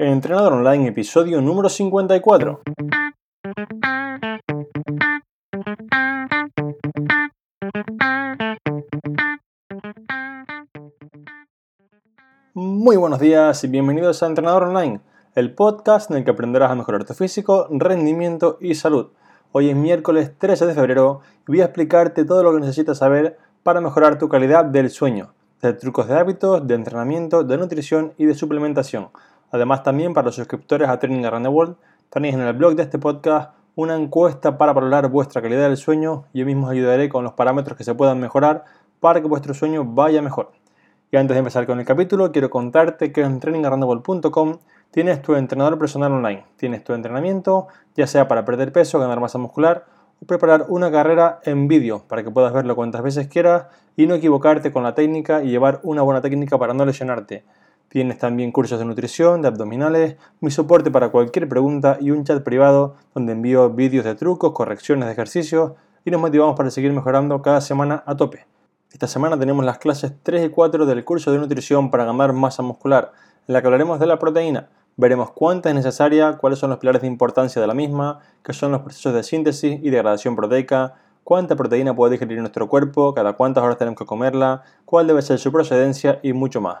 Entrenador Online, episodio número 54. Muy buenos días y bienvenidos a Entrenador Online, el podcast en el que aprenderás a mejorar tu físico, rendimiento y salud. Hoy es miércoles 13 de febrero y voy a explicarte todo lo que necesitas saber para mejorar tu calidad del sueño, de trucos de hábitos, de entrenamiento, de nutrición y de suplementación. Además también para los suscriptores a Training Around the World tenéis en el blog de este podcast una encuesta para valorar vuestra calidad del sueño yo mismo os ayudaré con los parámetros que se puedan mejorar para que vuestro sueño vaya mejor. Y antes de empezar con el capítulo, quiero contarte que en trainingaroundtheworld.com tienes tu entrenador personal online. Tienes tu entrenamiento, ya sea para perder peso, ganar masa muscular o preparar una carrera en vídeo para que puedas verlo cuantas veces quieras y no equivocarte con la técnica y llevar una buena técnica para no lesionarte. Tienes también cursos de nutrición, de abdominales, mi soporte para cualquier pregunta y un chat privado donde envío vídeos de trucos, correcciones de ejercicios y nos motivamos para seguir mejorando cada semana a tope. Esta semana tenemos las clases 3 y 4 del curso de nutrición para ganar masa muscular, en la que hablaremos de la proteína. Veremos cuánta es necesaria, cuáles son los pilares de importancia de la misma, qué son los procesos de síntesis y degradación proteica, cuánta proteína puede digerir nuestro cuerpo, cada cuántas horas tenemos que comerla, cuál debe ser su procedencia y mucho más.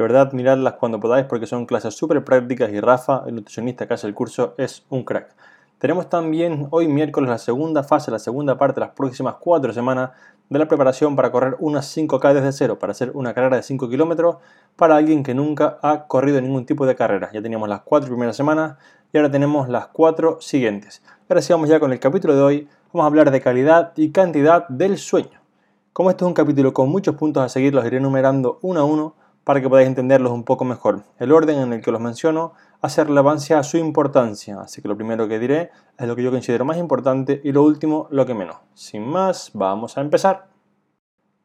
De verdad, miradlas cuando podáis porque son clases súper prácticas y Rafa, el nutricionista que hace el curso, es un crack. Tenemos también hoy miércoles la segunda fase, la segunda parte las próximas cuatro semanas de la preparación para correr unas 5K desde cero, para hacer una carrera de 5 kilómetros para alguien que nunca ha corrido ningún tipo de carrera. Ya teníamos las cuatro primeras semanas y ahora tenemos las cuatro siguientes. Ahora sí vamos ya con el capítulo de hoy. Vamos a hablar de calidad y cantidad del sueño. Como este es un capítulo con muchos puntos a seguir, los iré enumerando uno a uno para que podáis entenderlos un poco mejor. El orden en el que los menciono hace relevancia a su importancia, así que lo primero que diré es lo que yo considero más importante y lo último lo que menos. Sin más, vamos a empezar.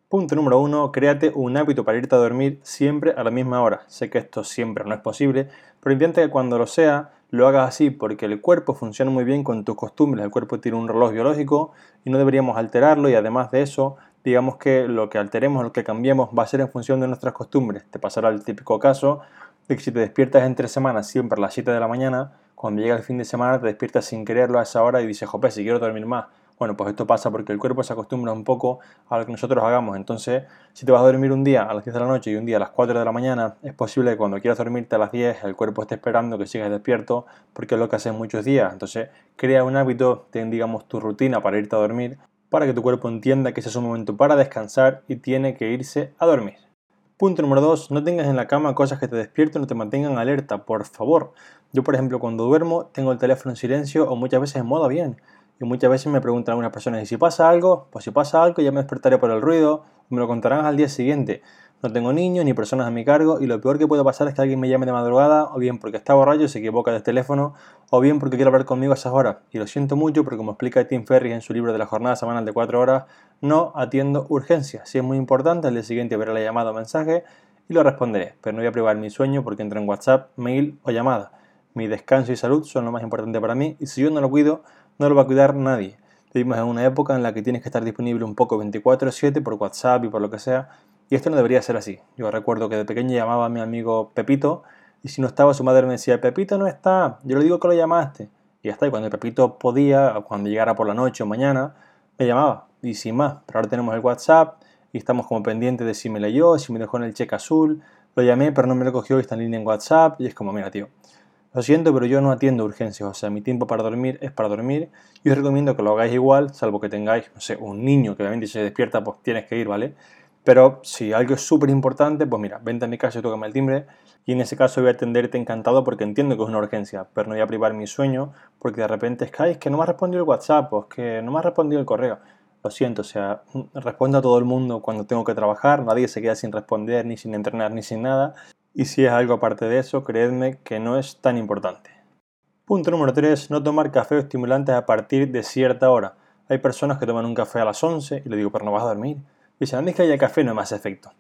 Punto número uno, créate un hábito para irte a dormir siempre a la misma hora. Sé que esto siempre no es posible, pero intenta que cuando lo sea lo hagas así porque el cuerpo funciona muy bien con tus costumbres. El cuerpo tiene un reloj biológico y no deberíamos alterarlo y además de eso digamos que lo que alteremos, lo que cambiemos va a ser en función de nuestras costumbres. Te pasará el típico caso de que si te despiertas entre semanas siempre a las 7 de la mañana, cuando llega el fin de semana te despiertas sin quererlo a esa hora y dices, jope, si quiero dormir más. Bueno, pues esto pasa porque el cuerpo se acostumbra un poco a lo que nosotros hagamos. Entonces, si te vas a dormir un día a las 10 de la noche y un día a las 4 de la mañana, es posible que cuando quieras dormirte a las 10 el cuerpo esté esperando que sigas despierto porque es lo que haces muchos días. Entonces, crea un hábito, ten digamos tu rutina para irte a dormir para que tu cuerpo entienda que ese es un momento para descansar y tiene que irse a dormir. Punto número 2. No tengas en la cama cosas que te despierten o te mantengan alerta, por favor. Yo, por ejemplo, cuando duermo tengo el teléfono en silencio o muchas veces en modo bien. Y muchas veces me preguntan algunas personas, ¿y si pasa algo? Pues si pasa algo ya me despertaré por el ruido, me lo contarán al día siguiente. No tengo niños ni personas a mi cargo y lo peor que puede pasar es que alguien me llame de madrugada o bien porque está borracho y se equivoca del teléfono o bien porque quiere hablar conmigo a esas horas. Y lo siento mucho porque como explica Tim Ferris en su libro de la jornada semanal de 4 horas, no atiendo urgencias. Si es muy importante, al día siguiente veré la llamada o mensaje y lo responderé. Pero no voy a privar mi sueño porque entro en WhatsApp, mail o llamada. Mi descanso y salud son lo más importante para mí y si yo no lo cuido, no lo va a cuidar nadie. Vivimos en una época en la que tienes que estar disponible un poco 24/7 por WhatsApp y por lo que sea y esto no debería ser así. Yo recuerdo que de pequeño llamaba a mi amigo Pepito y si no estaba su madre me decía, Pepito no está, yo le digo que lo llamaste. Y ya está, y cuando Pepito podía, cuando llegara por la noche o mañana, me llamaba. Y sin más, pero ahora tenemos el WhatsApp y estamos como pendientes de si me leyó, si me dejó en el cheque azul. Lo llamé, pero no me lo cogió y está en línea en WhatsApp. Y es como, mira, tío, lo siento, pero yo no atiendo urgencias. O sea, mi tiempo para dormir es para dormir. Y os recomiendo que lo hagáis igual, salvo que tengáis, no sé, un niño que obviamente se despierta, pues tienes que ir, ¿vale? Pero si algo es súper importante, pues mira, vente a mi casa y tócame el timbre. Y en ese caso voy a atenderte encantado porque entiendo que es una urgencia, pero no voy a privar mi sueño porque de repente es que, no me ha respondido el WhatsApp o es que no me ha respondido el correo. Lo siento, o sea, respondo a todo el mundo cuando tengo que trabajar, nadie se queda sin responder, ni sin entrenar, ni sin nada. Y si es algo aparte de eso, creedme que no es tan importante. Punto número 3. No tomar café o estimulantes a partir de cierta hora. Hay personas que toman un café a las 11 y le digo, pero no vas a dormir. Dice, a mí es que haya café no me hace efecto.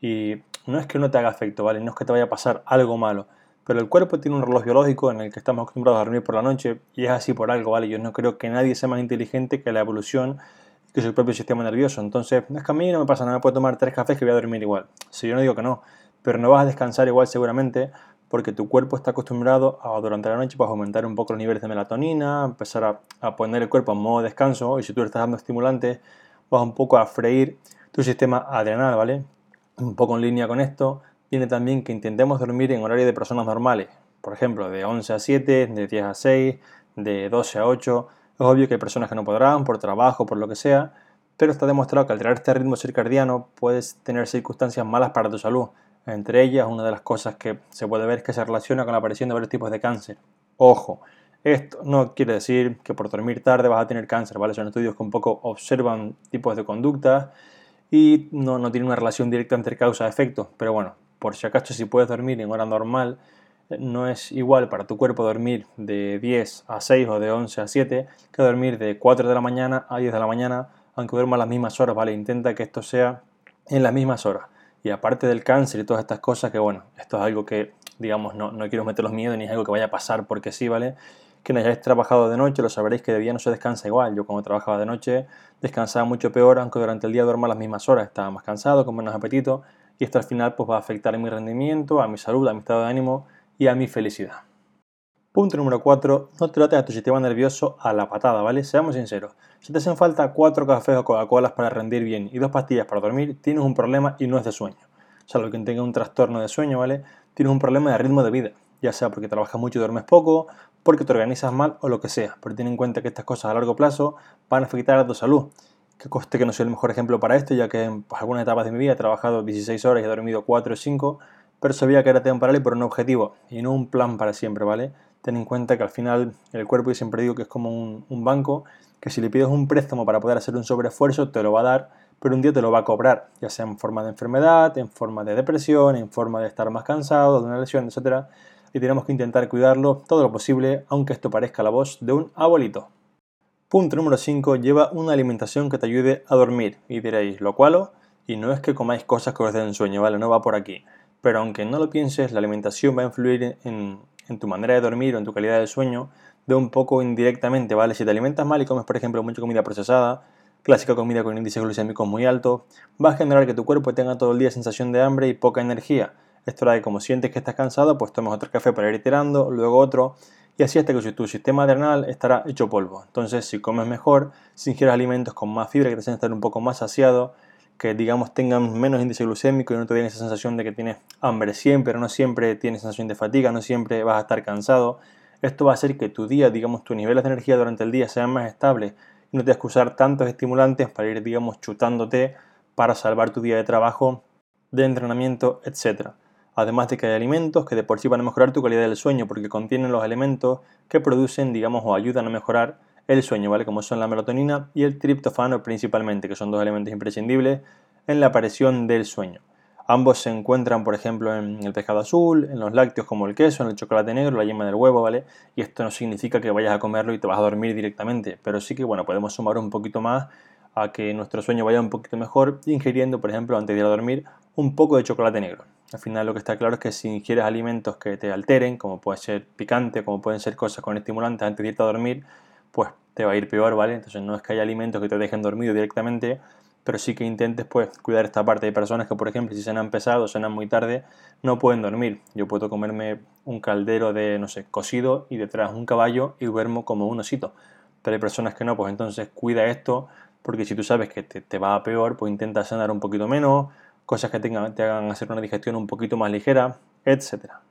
Y no es que no te haga efecto, ¿vale? No es que te vaya a pasar algo malo. Pero el cuerpo tiene un reloj biológico en el que estamos acostumbrados a dormir por la noche y es así por algo, ¿vale? Yo no creo que nadie sea más inteligente que la evolución que su propio sistema nervioso. Entonces, no es que a mí no me pasa nada, me puedo tomar tres cafés que voy a dormir igual. Si yo no digo que no, pero no vas a descansar igual seguramente porque tu cuerpo está acostumbrado a durante la noche pues, aumentar un poco los niveles de melatonina, empezar a, a poner el cuerpo en modo descanso y si tú le estás dando estimulantes vas un poco a freír tu sistema adrenal, ¿vale? Un poco en línea con esto, viene también que intentemos dormir en horario de personas normales, por ejemplo, de 11 a 7, de 10 a 6, de 12 a 8. Es obvio que hay personas que no podrán por trabajo, por lo que sea, pero está demostrado que alterar este ritmo circadiano puedes tener circunstancias malas para tu salud. Entre ellas, una de las cosas que se puede ver es que se relaciona con la aparición de varios tipos de cáncer. Ojo, esto no quiere decir que por dormir tarde vas a tener cáncer, ¿vale? Son estudios que un poco observan tipos de conductas y no, no tienen una relación directa entre causa y efecto. Pero bueno, por si acaso si puedes dormir en hora normal, eh, no es igual para tu cuerpo dormir de 10 a 6 o de 11 a 7 que dormir de 4 de la mañana a 10 de la mañana, aunque duerma las mismas horas, ¿vale? Intenta que esto sea en las mismas horas. Y aparte del cáncer y todas estas cosas, que bueno, esto es algo que, digamos, no, no quiero meter los miedos ni es algo que vaya a pasar porque sí, ¿vale? Que no hayáis trabajado de noche, lo sabréis que de día no se descansa igual. Yo cuando trabajaba de noche descansaba mucho peor, aunque durante el día duerma las mismas horas. Estaba más cansado, con menos apetito y esto al final pues va a afectar a mi rendimiento, a mi salud, a mi estado de ánimo y a mi felicidad. Punto número 4. No trates a tu sistema nervioso a la patada, ¿vale? Seamos sinceros. Si te hacen falta 4 cafés o Coca-Colas para rendir bien y 2 pastillas para dormir, tienes un problema y no es de sueño. Salvo que tenga un trastorno de sueño, ¿vale? Tienes un problema de ritmo de vida, ya sea porque trabajas mucho y duermes poco, porque te organizas mal o lo que sea. Pero ten en cuenta que estas cosas a largo plazo van a afectar a tu salud. Que coste que no soy el mejor ejemplo para esto, ya que en pues, algunas etapas de mi vida he trabajado 16 horas y he dormido 4 o 5, pero sabía que era temporal y por un objetivo y no un plan para siempre, ¿vale? ten en cuenta que al final el cuerpo, y siempre digo que es como un, banco, que si le pides un préstamo para poder hacer un sobreesfuerzo, te lo va a dar, pero un día te lo va a cobrar, ya sea en forma de enfermedad, en forma de depresión, en forma de estar más cansado, de una lesión, etc. Y tenemos que intentar cuidarlo todo lo posible, aunque esto parezca la voz de un abuelito. Punto número 5. Lleva una alimentación que te ayude a dormir. Y diréis, ¿lo cual? Y no es que comáis cosas que os den sueño, ¿vale? No va por aquí. Pero aunque no lo pienses, la alimentación va a influir en, tu manera de dormir o en tu calidad de sueño de un poco indirectamente, ¿vale? Si te alimentas mal y comes, por ejemplo, mucha comida procesada, clásica comida con índice glucémico muy alto, va a generar que tu cuerpo tenga todo el día sensación de hambre y poca energía. Esto hará que como sientes que estás cansado, pues tomes otro café para ir tirando, luego otro, y así hasta que tu sistema adrenal estará hecho polvo. Entonces, si comes mejor, si ingieres alimentos con más fibra que te hacen estar un poco más saciado, que digamos tengan menos índice glucémico y no te den esa sensación de que tienes hambre siempre, no siempre tienes sensación de fatiga, no siempre vas a estar cansado. Esto va a hacer que tu día, digamos, tus niveles de energía durante el día sean más estables y no te que usar tantos estimulantes para ir, digamos, chutándote para salvar tu día de trabajo, de entrenamiento, etc. Además de que hay alimentos que de por sí van a mejorar tu calidad del sueño porque contienen los elementos que producen, digamos, o ayudan a mejorar el sueño, ¿vale? Como son la melatonina y el triptofano principalmente, que son dos elementos imprescindibles en la aparición del sueño. Ambos se encuentran, por ejemplo, en el pescado azul, en los lácteos como el queso, en el chocolate negro, la yema del huevo, ¿vale? Y esto no significa que vayas a comerlo y te vas a dormir directamente, pero sí que, bueno, podemos sumar un poquito más a que nuestro sueño vaya un poquito mejor ingiriendo, por ejemplo, antes de ir a dormir, un poco de chocolate negro. Al final lo que está claro es que si ingieres alimentos que te alteren, como puede ser picante, como pueden ser cosas con estimulantes antes de irte a dormir, pues te va a ir peor, ¿vale? Entonces no es que haya alimentos que te dejen dormido directamente, pero sí que intentes pues cuidar esta parte. Hay personas que, por ejemplo, si cenan pesado, cenan muy tarde, no pueden dormir. Yo puedo comerme un caldero de, no sé, cocido y detrás un caballo y duermo como un osito. Pero hay personas que no, pues entonces cuida esto, porque si tú sabes que te, te va a peor, pues intenta cenar un poquito menos, cosas que te hagan hacer una digestión un poquito más ligera, etcétera.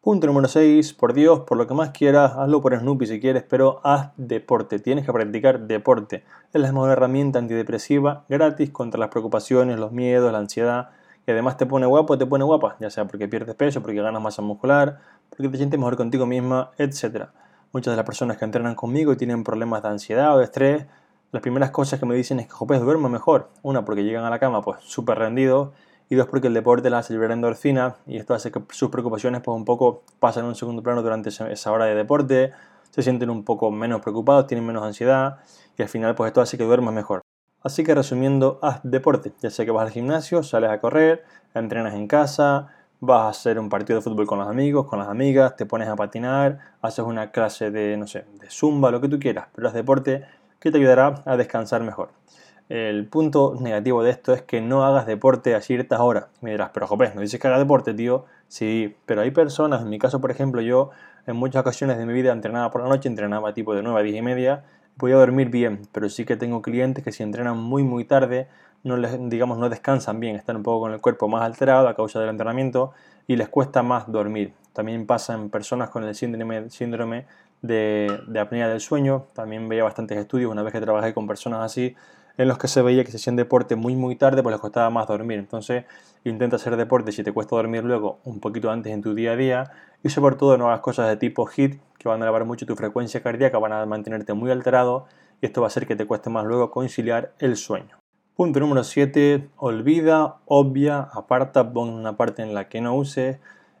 Punto número 6. Por Dios, por lo que más quieras, hazlo por Snoopy si quieres, pero haz deporte. Tienes que practicar deporte. Es la mejor herramienta antidepresiva gratis contra las preocupaciones, los miedos, la ansiedad. Y además te pone guapo, te pone guapa, ya sea porque pierdes peso, porque ganas masa muscular, porque te sientes mejor contigo misma, etc. Muchas de las personas que entrenan conmigo y tienen problemas de ansiedad o de estrés, las primeras cosas que me dicen es que, joder, duermo mejor. Una, porque llegan a la cama pues súper rendidos y dos porque el deporte la hace liberar endorfina. Y esto hace que sus preocupaciones pues un poco pasen a un segundo plano durante esa hora de deporte, se sienten un poco menos preocupados, tienen menos ansiedad. Y al final pues esto hace que duermas mejor. Así que resumiendo, haz deporte, ya sea que vas al gimnasio, sales a correr, entrenas en casa, vas a hacer un partido de fútbol con los amigos, con las amigas, te pones a patinar, haces una clase de, no sé, de zumba, lo que tú quieras, pero haz deporte que te ayudará a descansar mejor. El punto negativo de esto es que no hagas deporte a ciertas horas. Me dirás, pero Jopé, ¿no dices que haga deporte, tío? Sí, pero hay personas, en mi caso, por ejemplo, yo en muchas ocasiones de mi vida entrenaba por la noche, entrenaba tipo de 9 a 10 y media, podía dormir bien, pero sí que tengo clientes que si entrenan muy muy tarde, no les, digamos, no descansan bien, están un poco con el cuerpo más alterado a causa del entrenamiento y les cuesta más dormir. También pasa en personas con el síndrome, síndrome de, de apnea del sueño, también veía bastantes estudios una vez que trabajé con personas así, en los que se veía que se hacían deporte muy muy tarde, pues les costaba más dormir. Entonces intenta hacer deporte si te cuesta dormir luego un poquito antes en tu día a día y sobre todo no hagas cosas de tipo HIT que van a elevar mucho tu frecuencia cardíaca, van a mantenerte muy alterado y esto va a hacer que te cueste más luego conciliar el sueño. Punto número 7. Olvida, obvia, aparta, pon una parte en la que no uses.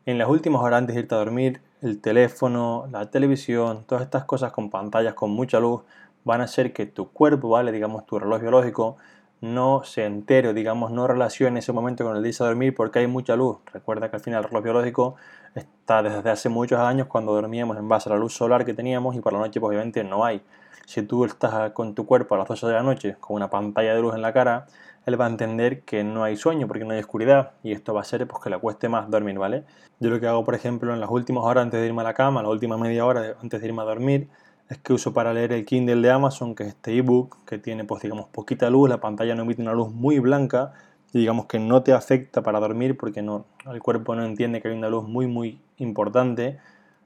En las últimas horas antes de irte a dormir, el teléfono, la televisión, todas estas cosas con pantallas con mucha luz van a hacer que tu cuerpo, ¿vale? Digamos, tu reloj biológico no se entere, digamos, no relacione ese momento con el día de dormir porque hay mucha luz. Recuerda que al final el reloj biológico está desde hace muchos años cuando dormíamos en base a la luz solar que teníamos y por la noche pues, obviamente no hay. Si tú estás con tu cuerpo a las 12 de la noche con una pantalla de luz en la cara, él va a entender que no hay sueño porque no hay oscuridad y esto va a ser pues, que le cueste más dormir, ¿vale? Yo lo que hago, por ejemplo, en las últimas horas antes de irme a la cama, la última media hora antes de irme a dormir, es que uso para leer el Kindle de Amazon, que es este ebook, que tiene pues digamos poquita luz, la pantalla no emite una luz muy blanca y digamos que no te afecta para dormir porque no, el cuerpo no entiende que hay una luz muy muy importante.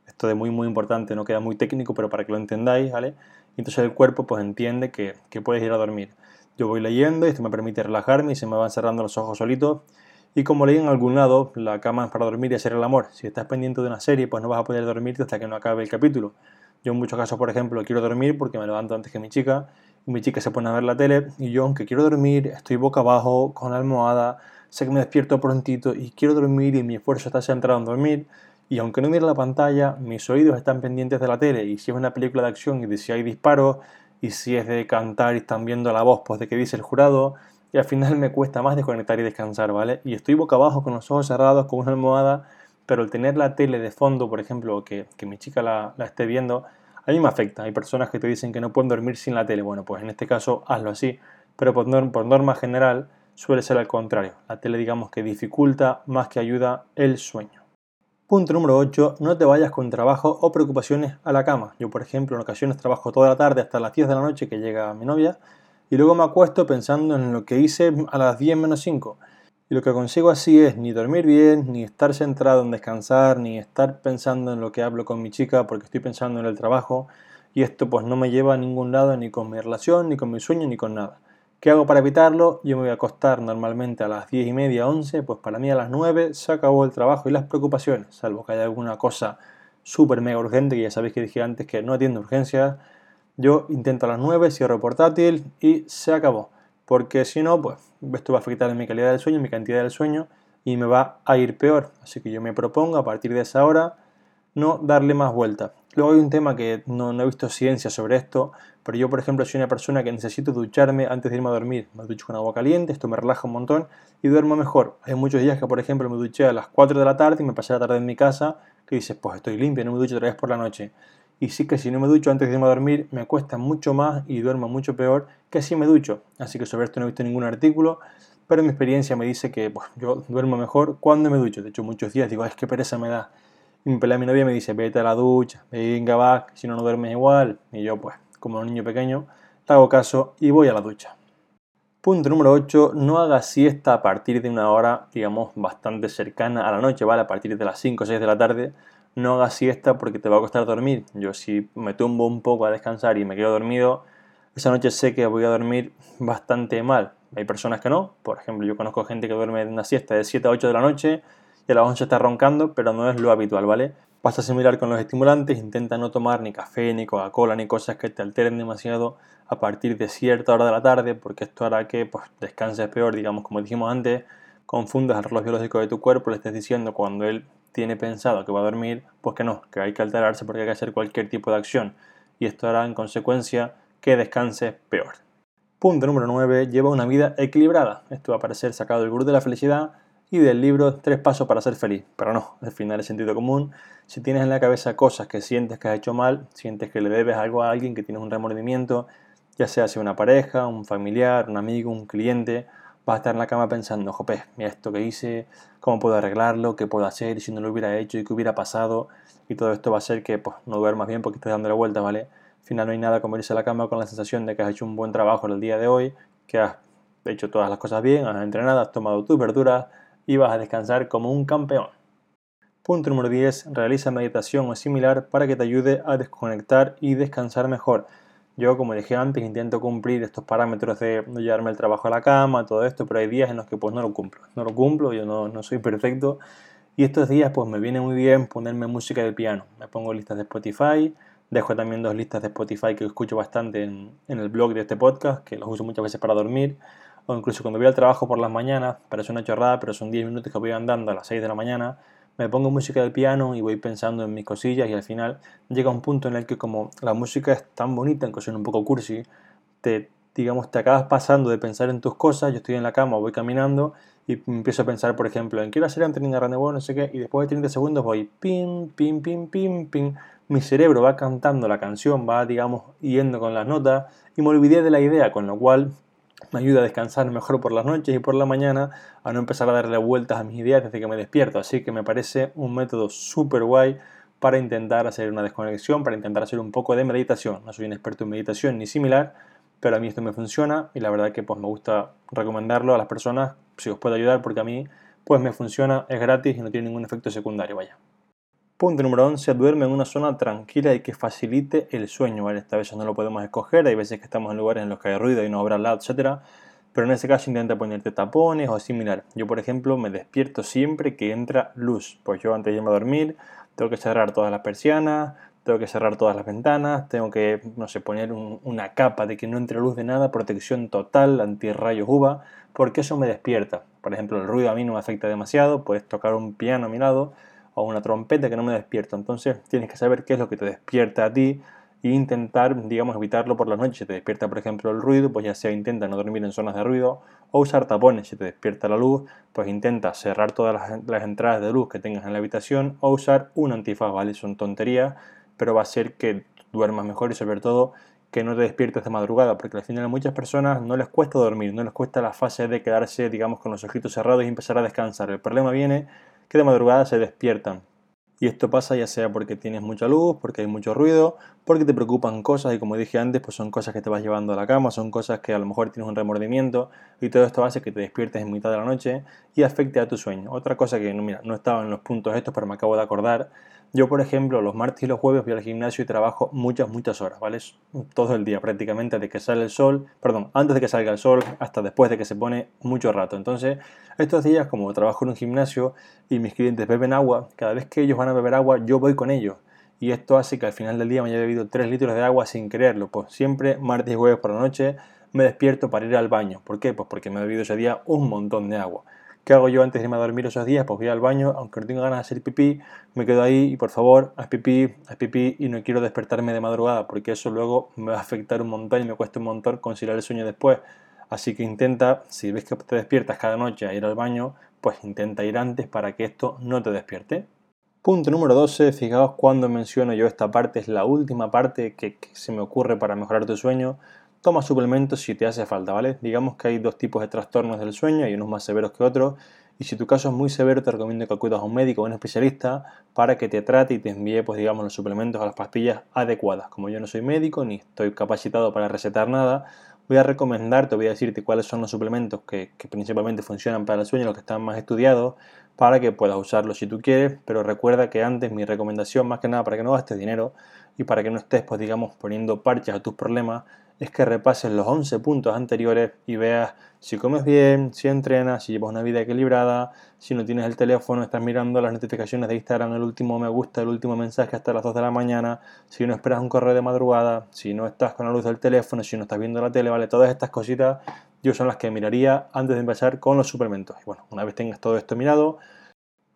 Esto de muy muy importante no queda muy técnico, pero para que lo entendáis, ¿vale? entonces el cuerpo pues entiende que, que puedes ir a dormir. Yo voy leyendo y esto me permite relajarme y se me van cerrando los ojos solitos. Y como leí en algún lado, la cama es para dormir y hacer el amor. Si estás pendiente de una serie, pues no vas a poder dormirte hasta que no acabe el capítulo. Yo en muchos casos, por ejemplo, quiero dormir porque me levanto antes que mi chica y mi chica se pone a ver la tele y yo, aunque quiero dormir, estoy boca abajo con la almohada, sé que me despierto prontito y quiero dormir y mi esfuerzo está centrado en dormir y aunque no mire la pantalla, mis oídos están pendientes de la tele y si es una película de acción y de si hay disparos y si es de cantar y están viendo la voz pues de que dice el jurado y al final me cuesta más desconectar y descansar, ¿vale? Y estoy boca abajo con los ojos cerrados con una almohada pero el tener la tele de fondo, por ejemplo, que, que mi chica la, esté viendo, a mí me afecta. Hay personas que te dicen que no pueden dormir sin la tele. Bueno, pues en este caso hazlo así, pero por, por norma general suele ser al contrario. La tele digamos que dificulta más que ayuda el sueño. Punto número 8. No te vayas con trabajo o preocupaciones a la cama. Yo, por ejemplo, en ocasiones trabajo toda la tarde hasta las 10 de la noche que llega mi novia y luego me acuesto pensando en lo que hice a las 10 menos 5 y lo que consigo así es ni dormir bien, ni estar centrado en descansar, ni estar pensando en lo que hablo con mi chica porque estoy pensando en el trabajo. Y esto pues no me lleva a ningún lado, ni con mi relación, ni con mi sueño, ni con nada. ¿Qué hago para evitarlo? Yo me voy a acostar normalmente a las 10 y media, 11, pues para mí a las 9 se acabó el trabajo y las preocupaciones, salvo que haya alguna cosa súper mega urgente, que ya sabéis que dije antes que no atiendo urgencias. Yo intento a las 9, cierro portátil y se acabó porque si no, pues esto va a afectar en mi calidad del sueño, en mi cantidad del sueño y me va a ir peor. Así que yo me propongo a partir de esa hora no darle más vuelta. Luego hay un tema que no, he visto ciencia sobre esto, pero yo por ejemplo soy una persona que necesito ducharme antes de irme a dormir. Me ducho con agua caliente, esto me relaja un montón y duermo mejor. Hay muchos días que por ejemplo me duché a las 4 de la tarde y me pasé la tarde en mi casa que dices, pues estoy limpio, no me ducho otra vez por la noche y sí que si no me ducho antes de irme a dormir me cuesta mucho más y duermo mucho peor que si me ducho. Así que sobre esto no he visto ningún artículo, pero mi experiencia me dice que pues, yo duermo mejor cuando me ducho. De hecho, muchos días digo, es que pereza me da. Y pelea mi novia me dice, vete a la ducha, venga, va, si no, no duermes igual. Y yo, pues, como un niño pequeño, le hago caso y voy a la ducha. Punto número 8, no hagas siesta a partir de una hora, digamos, bastante cercana a la noche, ¿vale? A partir de las 5 o 6 de la tarde, no hagas siesta porque te va a costar dormir. Yo si me tumbo un poco a descansar y me quedo dormido, esa noche sé que voy a dormir bastante mal. Hay personas que no, por ejemplo, yo conozco gente que duerme una siesta de 7 a 8 de la noche y a las 11 está roncando, pero no es lo habitual, ¿vale? Pasa a similar con los estimulantes, intenta no tomar ni café, ni Coca-Cola, ni cosas que te alteren demasiado a partir de cierta hora de la tarde, porque esto hará que pues, descanses peor, digamos, como dijimos antes, confundas el reloj biológico de tu cuerpo, le estés diciendo cuando él tiene pensado que va a dormir, pues que no, que hay que alterarse porque hay que hacer cualquier tipo de acción y esto hará en consecuencia que descanse peor. Punto número 9. Lleva una vida equilibrada. Esto va a parecer sacado del gurú de la felicidad y del libro Tres pasos para ser feliz. Pero no, al final es sentido común. Si tienes en la cabeza cosas que sientes que has hecho mal, sientes que le debes algo a alguien, que tienes un remordimiento, ya sea si una pareja, un familiar, un amigo, un cliente, vas a estar en la cama pensando, jope, mira esto que hice, cómo puedo arreglarlo, qué puedo hacer, si no lo hubiera hecho y qué hubiera pasado, y todo esto va a hacer que pues, no duermas bien porque estés dando la vuelta, ¿vale? Al final no hay nada como irse a la cama con la sensación de que has hecho un buen trabajo en el día de hoy, que has hecho todas las cosas bien, has entrenado, has tomado tus verduras y vas a descansar como un campeón. Punto número 10. Realiza meditación o similar para que te ayude a desconectar y descansar mejor. Yo, como dije antes, intento cumplir estos parámetros de no llevarme el trabajo a la cama, todo esto, pero hay días en los que pues no lo cumplo. No lo cumplo, yo no, no soy perfecto. Y estos días pues me viene muy bien ponerme música de piano. Me pongo listas de Spotify, dejo también dos listas de Spotify que escucho bastante en, en el blog de este podcast, que los uso muchas veces para dormir o incluso cuando voy al trabajo por las mañanas, parece una chorrada, pero son 10 minutos que voy andando a las 6 de la mañana, me pongo música del piano y voy pensando en mis cosillas y al final llega un punto en el que como la música es tan bonita, aunque un poco cursi, te, digamos, te acabas pasando de pensar en tus cosas, yo estoy en la cama, voy caminando y empiezo a pensar, por ejemplo, en quiero hacer un training bueno, no sé qué, y después de 30 segundos voy pim, pim, pim, pim, pim, mi cerebro va cantando la canción, va, digamos, yendo con las notas y me olvidé de la idea, con lo cual me ayuda a descansar mejor por las noches y por la mañana, a no empezar a darle vueltas a mis ideas desde que me despierto. Así que me parece un método súper guay para intentar hacer una desconexión, para intentar hacer un poco de meditación. No soy un experto en meditación ni similar, pero a mí esto me funciona y la verdad que pues me gusta recomendarlo a las personas si os puede ayudar porque a mí pues me funciona, es gratis y no tiene ningún efecto secundario, vaya. Punto número 11. Duerme en una zona tranquila y que facilite el sueño. ¿vale? Esta vez no lo podemos escoger. Hay veces que estamos en lugares en los que hay ruido y no habrá lado, etc. Pero en ese caso intenta ponerte tapones o similar. Yo, por ejemplo, me despierto siempre que entra luz. Pues yo antes de irme a dormir tengo que cerrar todas las persianas, tengo que cerrar todas las ventanas, tengo que, no sé, poner una capa de que no entre luz de nada, protección total, antirrayos UVA, porque eso me despierta. Por ejemplo, el ruido a mí no me afecta demasiado, puedes tocar un piano a mi lado o una trompeta que no me despierta. Entonces tienes que saber qué es lo que te despierta a ti e intentar, digamos, evitarlo por las noches. Si te despierta, por ejemplo, el ruido, pues ya sea intenta no dormir en zonas de ruido o usar tapones. Si te despierta la luz, pues intenta cerrar todas las, entradas de luz que tengas en la habitación o usar un antifaz, ¿vale? Son tonterías, pero va a ser que duermas mejor y sobre todo que no te despiertes de madrugada, porque al final a muchas personas no les cuesta dormir, no les cuesta la fase de quedarse, digamos, con los ojitos cerrados y empezar a descansar. El problema viene que de madrugada se despiertan. Y esto pasa ya sea porque tienes mucha luz, porque hay mucho ruido, porque te preocupan cosas y como dije antes, pues son cosas que te vas llevando a la cama, son cosas que a lo mejor tienes un remordimiento y todo esto hace que te despiertes en mitad de la noche y afecte a tu sueño. Otra cosa que no, estaba en los puntos estos, pero me acabo de acordar, yo, por ejemplo, los martes y los jueves voy al gimnasio y trabajo muchas, muchas horas, ¿vale? Todo el día prácticamente, desde que sale el sol, perdón, antes de que salga el sol hasta después de que se pone mucho rato. Entonces, estos días, como trabajo en un gimnasio y mis clientes beben agua, cada vez que ellos van a beber agua, yo voy con ellos. Y esto hace que al final del día me haya bebido 3 litros de agua sin quererlo. Pues siempre, martes y jueves por la noche, me despierto para ir al baño. ¿Por qué? Pues porque me he bebido ese día un montón de agua. ¿Qué hago yo antes de irme a dormir esos días? Pues voy al baño, aunque no tenga ganas de hacer pipí, me quedo ahí y por favor, haz pipí, haz pipí y no quiero despertarme de madrugada porque eso luego me va a afectar un montón y me cuesta un montón conciliar el sueño después. Así que intenta, si ves que te despiertas cada noche a ir al baño, pues intenta ir antes para que esto no te despierte. Punto número 12, fijaos cuando menciono yo esta parte, es la última parte que, que se me ocurre para mejorar tu sueño toma suplementos si te hace falta, ¿vale? Digamos que hay dos tipos de trastornos del sueño, hay unos más severos que otros, y si tu caso es muy severo te recomiendo que acudas a un médico o un especialista para que te trate y te envíe, pues digamos, los suplementos o las pastillas adecuadas. Como yo no soy médico ni estoy capacitado para recetar nada, voy a recomendarte, voy a decirte cuáles son los suplementos que, que principalmente funcionan para el sueño, los que están más estudiados, para que puedas usarlos si tú quieres, pero recuerda que antes mi recomendación, más que nada para que no gastes dinero y para que no estés, pues digamos, poniendo parches a tus problemas, es que repases los 11 puntos anteriores y veas si comes bien, si entrenas, si llevas una vida equilibrada, si no tienes el teléfono, estás mirando las notificaciones de Instagram, el último me gusta, el último mensaje hasta las 2 de la mañana, si no esperas un correo de madrugada, si no estás con la luz del teléfono, si no estás viendo la tele, ¿vale? Todas estas cositas yo son las que miraría antes de empezar con los suplementos. Y bueno, una vez tengas todo esto mirado,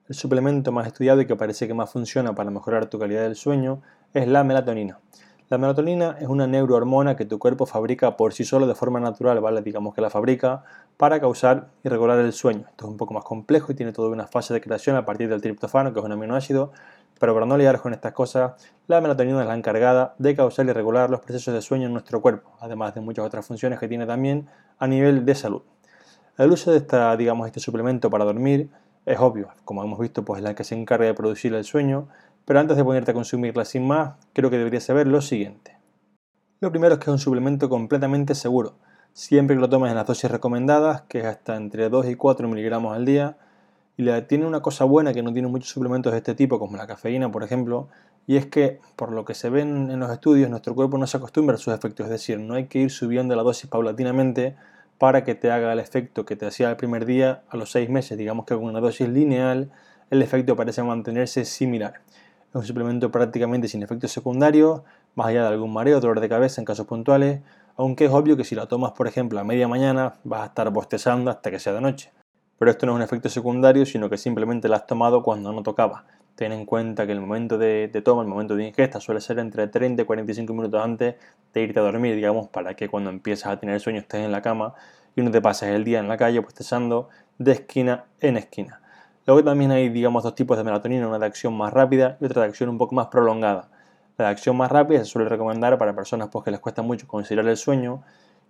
el suplemento más estudiado y que parece que más funciona para mejorar tu calidad del sueño es la melatonina. La melatonina es una neurohormona que tu cuerpo fabrica por sí solo de forma natural, ¿vale? Digamos que la fabrica para causar y regular el sueño. Esto es un poco más complejo y tiene toda una fase de creación a partir del triptofano, que es un aminoácido, Pero para no liaros con estas cosas, la melatonina es la encargada de causar y regular los procesos de sueño en nuestro cuerpo, además de muchas otras funciones que tiene también a nivel de salud. El uso de esta, digamos, este suplemento para dormir es obvio, como hemos visto, pues es la que se encarga de producir el sueño, pero antes de ponerte a consumirla sin más, creo que deberías saber lo siguiente. Lo primero es que es un suplemento completamente seguro, siempre que lo tomes en las dosis recomendadas, que es hasta entre 2 y 4 miligramos al día, y tiene una cosa buena que no tiene muchos suplementos de este tipo, como la cafeína, por ejemplo, y es que, por lo que se ven en los estudios, nuestro cuerpo no se acostumbra a sus efectos, es decir, no hay que ir subiendo la dosis paulatinamente para que te haga el efecto que te hacía el primer día a los 6 meses. Digamos que con una dosis lineal el efecto parece mantenerse similar. Es un suplemento prácticamente sin efectos secundarios, más allá de algún mareo dolor de cabeza en casos puntuales, aunque es obvio que si la tomas, por ejemplo, a media mañana, vas a estar bostezando hasta que sea de noche. Pero esto no es un efecto secundario, sino que simplemente la has tomado cuando no tocaba. Ten en cuenta que el momento de, toma, el momento de ingesta, suele ser entre 30 y 45 minutos antes de irte a dormir, digamos, para que cuando empiezas a tener sueño estés en la cama y no te pases el día en la calle bostezando de esquina en esquina. Luego también hay, digamos, dos tipos de melatonina, una de acción más rápida y otra de acción un poco más prolongada. La de acción más rápida se suele recomendar para personas pues, que les cuesta mucho conciliar el sueño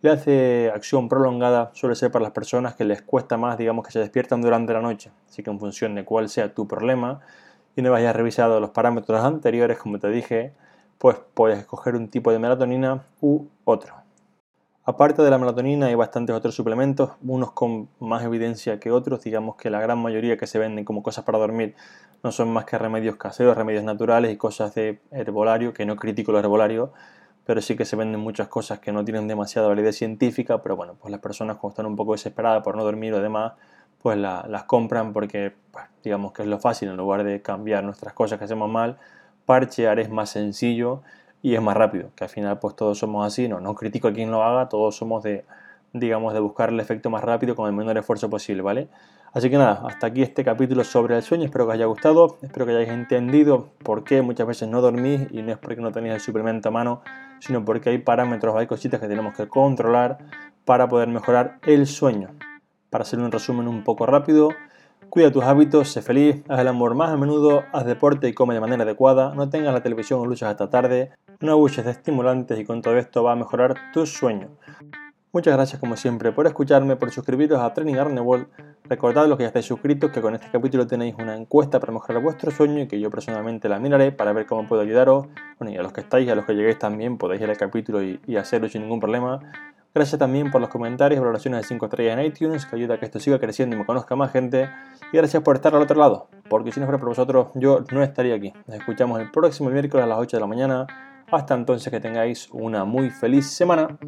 la de acción prolongada suele ser para las personas que les cuesta más, digamos, que se despiertan durante la noche. Así que en función de cuál sea tu problema y no hayas revisado los parámetros anteriores, como te dije, pues puedes escoger un tipo de melatonina u otro. Aparte de la melatonina hay bastantes otros suplementos, unos con más evidencia que otros, digamos que la gran mayoría que se venden como cosas para dormir no son más que remedios caseros, remedios naturales y cosas de herbolario, que no critico los herbolarios, pero sí que se venden muchas cosas que no tienen demasiada validez científica, pero bueno, pues las personas como están un poco desesperadas por no dormir o demás, pues las compran porque pues, digamos que es lo fácil en lugar de cambiar nuestras cosas que hacemos mal, parchear es más sencillo y es más rápido, que al final pues todos somos así, no, no critico a quien lo haga, todos somos de, digamos, de buscar el efecto más rápido con el menor esfuerzo posible, ¿vale? Así que nada, hasta aquí este capítulo sobre el sueño, espero que os haya gustado, espero que hayáis entendido por qué muchas veces no dormís y no es porque no tenéis el suplemento a mano, sino porque hay parámetros, hay cositas que tenemos que controlar para poder mejorar el sueño. Para hacer un resumen un poco rápido, cuida tus hábitos, sé feliz, haz el amor más a menudo, haz deporte y come de manera adecuada, no tengas la televisión o luchas hasta tarde, no abuses de estimulantes y con todo esto va a mejorar tu sueño. Muchas gracias como siempre por escucharme, por suscribiros a Training Arnewall. Recordad los que ya estáis suscritos que con este capítulo tenéis una encuesta para mejorar vuestro sueño y que yo personalmente la miraré para ver cómo puedo ayudaros. Bueno, y a los que estáis y a los que lleguéis también podéis ir al capítulo y, hacerlo sin ningún problema. Gracias también por los comentarios y valoraciones de 5 estrellas en iTunes, que ayuda a que esto siga creciendo y me conozca más gente. Y gracias por estar al otro lado, porque si no fuera por vosotros, yo no estaría aquí. Nos escuchamos el próximo miércoles a las 8 de la mañana. Hasta entonces que tengáis una muy feliz semana.